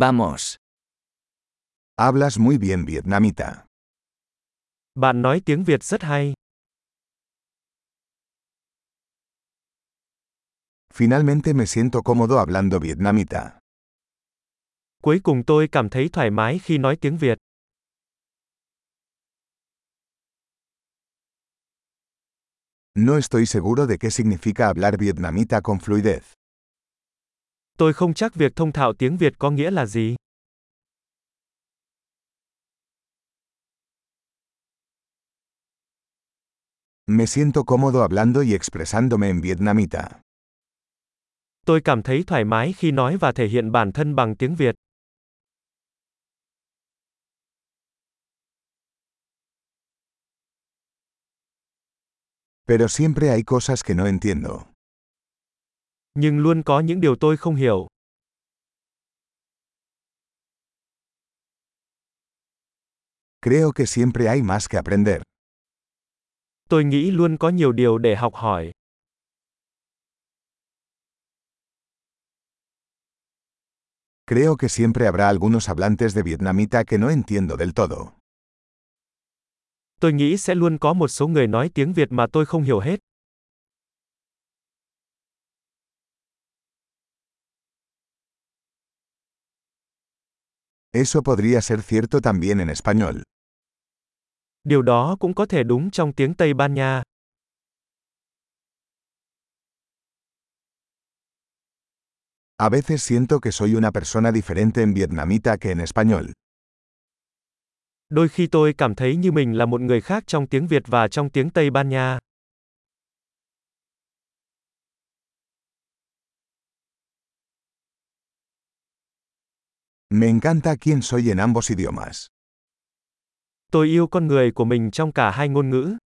Vamos. Hablas muy bien vietnamita. Bạn nói tiếng Việt rất hay. Finalmente me siento cómodo hablando vietnamita. Cuối cùng tôi cảm thấy thoải mái khi nói tiếng Việt. No estoy seguro de qué significa hablar vietnamita con fluidez. Tôi không chắc việc thông thạo tiếng Việt có nghĩa là gì. Me siento cómodo hablando y expresándome en vietnamita. Tôi cảm thấy thoải mái khi nói và thể hiện bản thân bằng tiếng Việt. Pero siempre hay cosas que no entiendo. Nhưng luôn có những điều tôi không hiểu. Creo que siempre hay más que aprender. Tôi nghĩ luôn có nhiều điều để học hỏi. Creo que siempre habrá algunos hablantes de vietnamita que no entiendo del todo. Tôi nghĩ sẽ luôn có một số người nói tiếng Việt mà tôi không hiểu hết. Eso podría ser cierto también en español. Điều đó cũng có thể đúng trong tiếng Tây Ban Nha. A veces siento que soy una persona diferente en vietnamita que en español. Đôi khi tôi cảm thấy như mình là một người khác trong tiếng Việt và trong tiếng Tây Ban Nha. Me encanta quién soy en ambos idiomas. Tôi yêu con người của mình trong cả hai ngôn ngữ.